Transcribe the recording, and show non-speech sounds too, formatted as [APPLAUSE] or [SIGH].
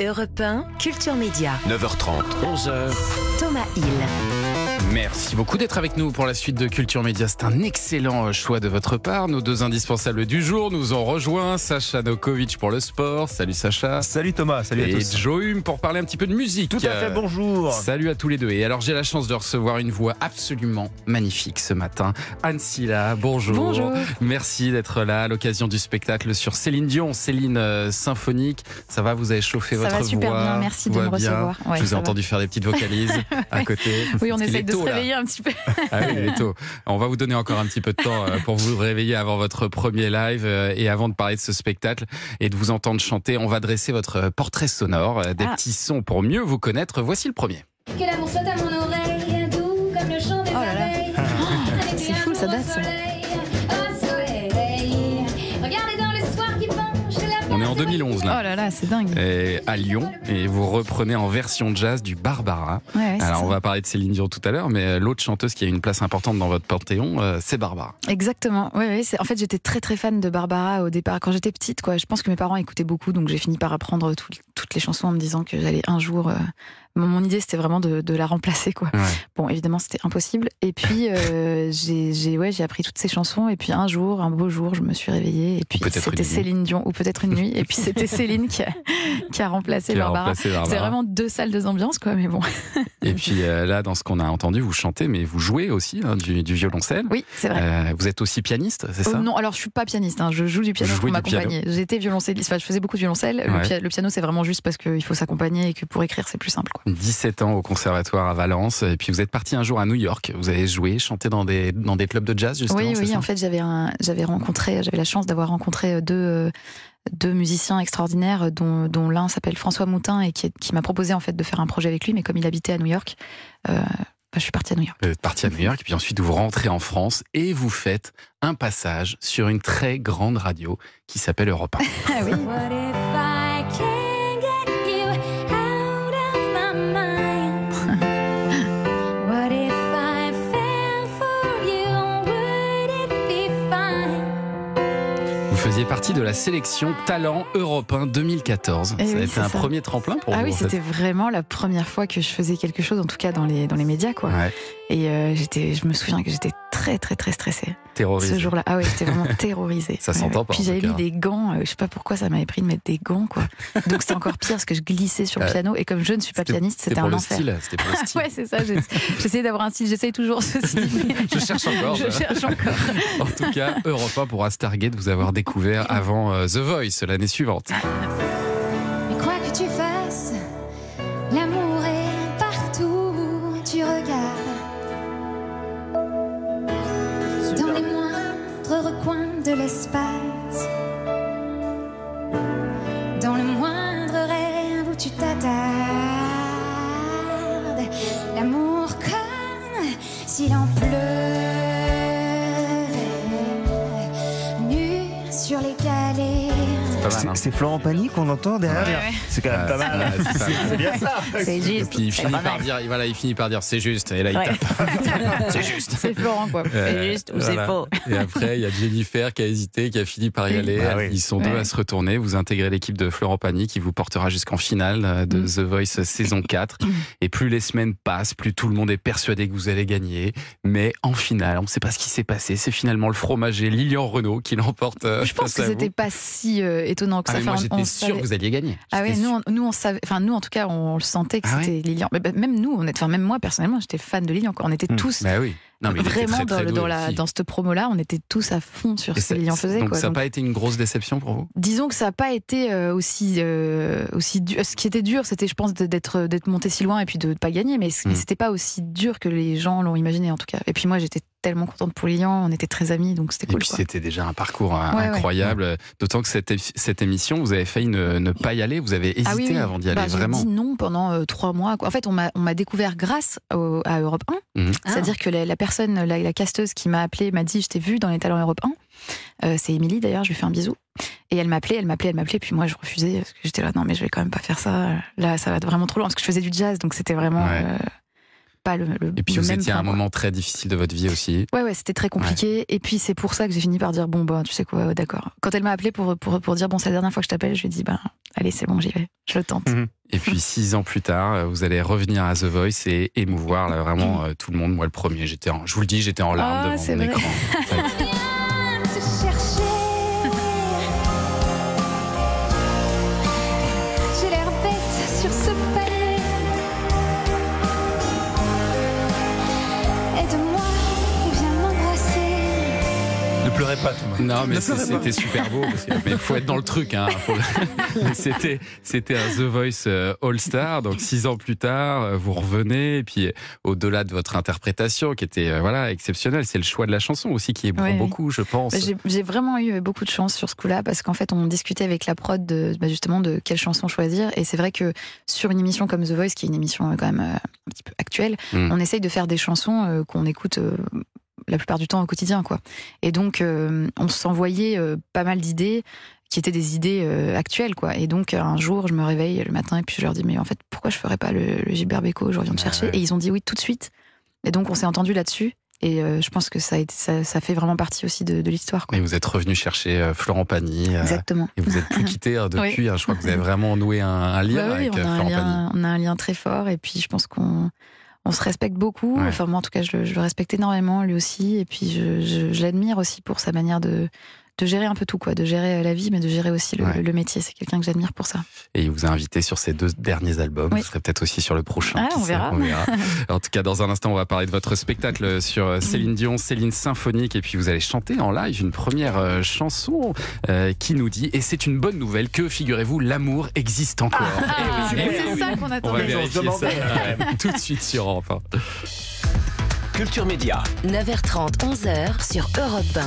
Europe 1, Culture Média. 9h30, 11h. Thomas Hill. Merci beaucoup d'être avec nous pour la suite de Culture Média. C'est un excellent choix de votre part. Nos deux indispensables du jour nous ont rejoints. Sacha Nokovic pour le sport. Salut Sacha. Salut Thomas, salut et à tous. Joe Hume pour parler un petit peu de musique. Tout à fait, bonjour. Salut à tous les deux. Et alors j'ai la chance de recevoir une voix absolument magnifique ce matin. Anne Silla, bonjour. Bonjour. Merci d'être là à l'occasion du spectacle sur Céline Dion, Céline euh, symphonique. Ça va, vous avez chauffé Ça votre va super voix? bien, merci de me bien? recevoir. Ouais, Je vous ai ça va. entendu faire des petites vocalises [LAUGHS] à côté. Oui, on essaye de tôt, se là. réveiller un petit peu. Ah oui, il est tôt. On va vous donner encore un petit peu de temps euh, pour vous réveiller avant votre premier live euh, et avant de parler de ce spectacle et de vous entendre chanter. On va dresser votre portrait sonore, euh, des Ah. petits sons pour mieux vous connaître. Voici le premier. Que l'amour soit à mon oreille, doux comme le chant des Oh là là. abeilles. Avec C'est un fou, ça amour date, au ça. En 2011 Oh là. là là, c'est dingue. Et à Lyon et vous reprenez en version jazz du Barbara. Ouais, Alors ça. on va parler de Céline Dion tout à l'heure, mais euh, l'autre chanteuse qui a une place importante dans votre panthéon, euh, c'est Barbara. Exactement. Ouais, c'est- en fait, j'étais très très fan de Barbara au départ quand j'étais petite. Quoi. Je pense que mes parents écoutaient beaucoup, donc j'ai fini par apprendre tout- toutes les chansons en me disant que j'allais un jour. euh, Mon, idée, c'était vraiment de, de la remplacer. Quoi. Ouais. Bon, évidemment, c'était impossible. Et puis, euh, [LAUGHS] j'ai j'ai- ouais, j'ai appris toutes ces chansons. Et puis, un jour, un beau jour, je me suis réveillée. Et puis, c'était. Céline Dion, ou peut-être une nuit. Et puis, c'était [LAUGHS] Céline qui a, qui a remplacé Qui Barbara. C'est vraiment deux salles, deux ambiances, quoi. Mais bon. Et puis euh, là, dans ce qu'on a entendu, vous chantez, mais vous jouez aussi hein, du, du violoncelle. Oui, c'est vrai. Euh, vous êtes aussi pianiste, c'est ça? non, alors je suis pas pianiste, hein, je joue du piano pour m'accompagner. J'étais violoncelliste, enfin je faisais beaucoup de violoncelle. Le, pia- le piano c'est vraiment juste parce qu'il faut s'accompagner et que pour écrire c'est plus simple. Quoi. 17 ans au conservatoire à Valence, et puis vous êtes parti un jour à New York. Vous avez joué, chanté dans des, dans des clubs de jazz, justement. Oui, oui, ça? en fait j'avais rencontré, j'avais la chance d'avoir rencontré deux, euh, deux musiciens extraordinaires, dont, dont l'un s'appelle François Moutin et qui, qui m'a proposé en fait de faire un projet avec lui, mais comme il habitait à New York, euh, bah, je suis partie à New York. Vous êtes parti à New York, et puis ensuite vous rentrez en France et vous faites un passage sur une très grande radio qui s'appelle Europe 1. [LAUGHS] Ah oui. Faisiez partie de la sélection Talent Europe 1 2014. Eh ça a oui, été un ça. premier tremplin pour Ah vous. oui, en fait. c'était vraiment la première fois que je faisais quelque chose, en tout cas dans les, dans les médias. Quoi. Ouais, Et euh, j'étais, je me souviens que j'étais très très très stressée terrorisé. ce jour-là. Ah ouais, j'étais vraiment [LAUGHS] terrorisée. Ça s'entend pas, Puis j'avais mis des gants. euh, je sais pas pourquoi ça m'avait pris de mettre des gants, quoi. Donc c'était encore pire parce que je glissais sur le piano et comme je ne suis pas pianiste, c'était un enfer. style. C'était pour le style. [LAUGHS] Ouais, c'est ça. J'essayais d'avoir un style. J'essaye toujours ce style. [LAUGHS] Je cherche encore. Je cherche encore. En tout cas, Europe 1 pourra se targuer de vous avoir découvert avant euh, The Voice l'année suivante. Tu t'attardes. L'amour comme s'il en Pas mal, C'est- hein. C'est Florent Pagny qu'on entend derrière. Ouais, ouais. C'est quand même pas mal. Ouais, c'est bien ça. C'est Et juste. puis il finit par dire, voilà, il finit par dire c'est juste. Et là il Ouais. tape. [LAUGHS] C'est juste. C'est Florent, quoi. Euh, C'est juste ou c'est faux. Et après, il y a Jennifer qui a hésité, qui a fini par y aller. Ah oui. Ils sont deux Ouais. à se retourner. Vous intégrez l'équipe de Florent Pagny qui vous portera jusqu'en finale de Mm. The Voice saison 4. Et plus les semaines passent, plus tout le monde est persuadé que vous allez gagner. Mais en finale, on ne sait pas ce qui s'est passé. C'est finalement le fromager Lilian Renault qui l'emporte. euh, Je pense que c'était pas si euh, étonnant que Ah, ça. mais moi j'étais sûr savait- que vous alliez gagner. Ah oui, J'étais nous, on, nous on savait, enfin nous en tout cas on le sentait que Ah c'était Lilian. Mais, bah, même nous, on est, enfin même moi personnellement, j'étais fan de Lilian. quoi. On était Hmm. tous Bah oui. Non, mais vraiment très, dans, très dans la aussi. dans cette promo-là, on était tous à fond sur Et ce que Lilian faisait. Donc quoi. ça n'a pas été une grosse déception pour vous? disons que ça n'a pas été euh, aussi euh, aussi dur. Ce qui était dur, c'était, je pense, d'être d'être monté si loin et puis de ne pas gagner. Mais, mais Hmm. c'était pas aussi dur que les gens l'ont imaginé en tout cas. Et puis moi, j'étais tellement contente pour Lilian. On était très amis, donc c'était Et cool. puis quoi. c'était déjà un parcours ouais. incroyable. D'autant que cette, cette émission, vous avez failli ne, ne pas y aller. Vous avez hésité Ah oui, oui. avant d'y aller, Bah, vraiment. J'ai dit non pendant euh, trois mois. quoi. En fait, on m'a on m'a découvert grâce au- à Europe 1. Mhm. C'est-à-dire que la, la personne, la, la casteuse qui m'a appelé m'a dit Je t'ai vu dans les talents Europe 1. Euh, c'est Émilie d'ailleurs, je lui fais un bisou. Et elle m'appelait, elle m'appelait, elle m'appelait. Puis moi, je refusais parce que j'étais là Non, mais je vais quand même pas faire ça. Là, ça va être vraiment trop loin parce que je faisais du jazz, donc c'était vraiment. Ouais. euh, pas le, le Et puis le vous même étiez à un quoi. moment très difficile de votre vie aussi. Ouais, ouais, c'était très compliqué. Et puis c'est pour ça que j'ai fini par dire bon bah tu sais quoi, ouais, d'accord. Quand elle m'a appelé pour, pour pour dire bon c'est la dernière fois que je t'appelle, je lui ai dit ben allez c'est bon j'y vais, je le tente. Mhm. Et puis [LAUGHS] six ans plus tard, vous allez revenir à The Voice et émouvoir là, vraiment euh, tout le monde. Moi le premier, j'étais, je vous le dis, j'étais en larmes Ah, devant mon vrai. écran. [LAUGHS] en fait. Pleurez pas, Thomas. Non, mais c'était super beau. parce que- mais il faut être dans le truc. Hein, [LAUGHS] c'était, c'était un The Voice euh, All Star. Donc six ans plus tard, euh, vous revenez. Et puis euh, au-delà de votre interprétation, qui était voilà exceptionnelle, c'est le choix de la chanson aussi qui est oui. beaucoup, je pense. Bah, j'ai- vraiment eu beaucoup de chance sur ce coup-là parce qu'en fait, on discutait avec la prod de, bah, justement de quelle chanson choisir. Et c'est vrai que sur une émission comme The Voice, qui est une émission quand même euh, un petit peu actuelle, Mm. on essaye de faire des chansons euh, qu'on écoute euh, la plupart du temps au quotidien, quoi. Et donc, euh, on s'envoyait euh, pas mal d'idées qui étaient des idées euh, actuelles, quoi. Et donc, un jour, je me réveille le matin et puis je leur dis, mais en fait, pourquoi je ferais pas le, le Gilbert Bécaud Je reviens de Ouais, chercher. Et ils ont dit oui tout de suite. Et donc, on s'est entendu là-dessus. Et euh, je pense que ça, a été, ça, ça fait vraiment partie aussi de, de l'histoire. Et vous êtes revenu chercher euh, Florent Pagny. euh, Exactement. et vous êtes plus quitté hein, [LAUGHS] depuis. hein. je crois que vous avez vraiment noué un, un lien Bah oui, avec on, a un Florent Pagny. on a un lien très fort. Et puis, je pense qu'on on se respecte beaucoup. Ouais. Enfin, moi, en tout cas, je, le- je le respecte énormément, lui aussi. Et puis, je, je- je l'admire aussi pour sa manière de, de gérer un peu tout, quoi. De gérer euh, la vie, mais de gérer aussi le, Ouais. le métier. C'est quelqu'un que j'admire pour ça. Et il vous a invité sur ses deux derniers albums. Oui. Vous serez peut-être aussi sur le prochain. Ah, on sait, verra. En tout cas, dans un instant, on va parler de votre spectacle sur euh, Céline Dion, Céline Symphonique. Et puis, vous allez chanter en live une première euh, chanson euh, qui nous dit, et c'est une bonne nouvelle, que, figurez-vous, l'amour existe encore. Eh oui, eh oui, c'est oui. ça qu'on On va attendait. vérifier On ça euh, tout de suite sur Europe 1. Culture Média 9h30, 11h sur Europe 1.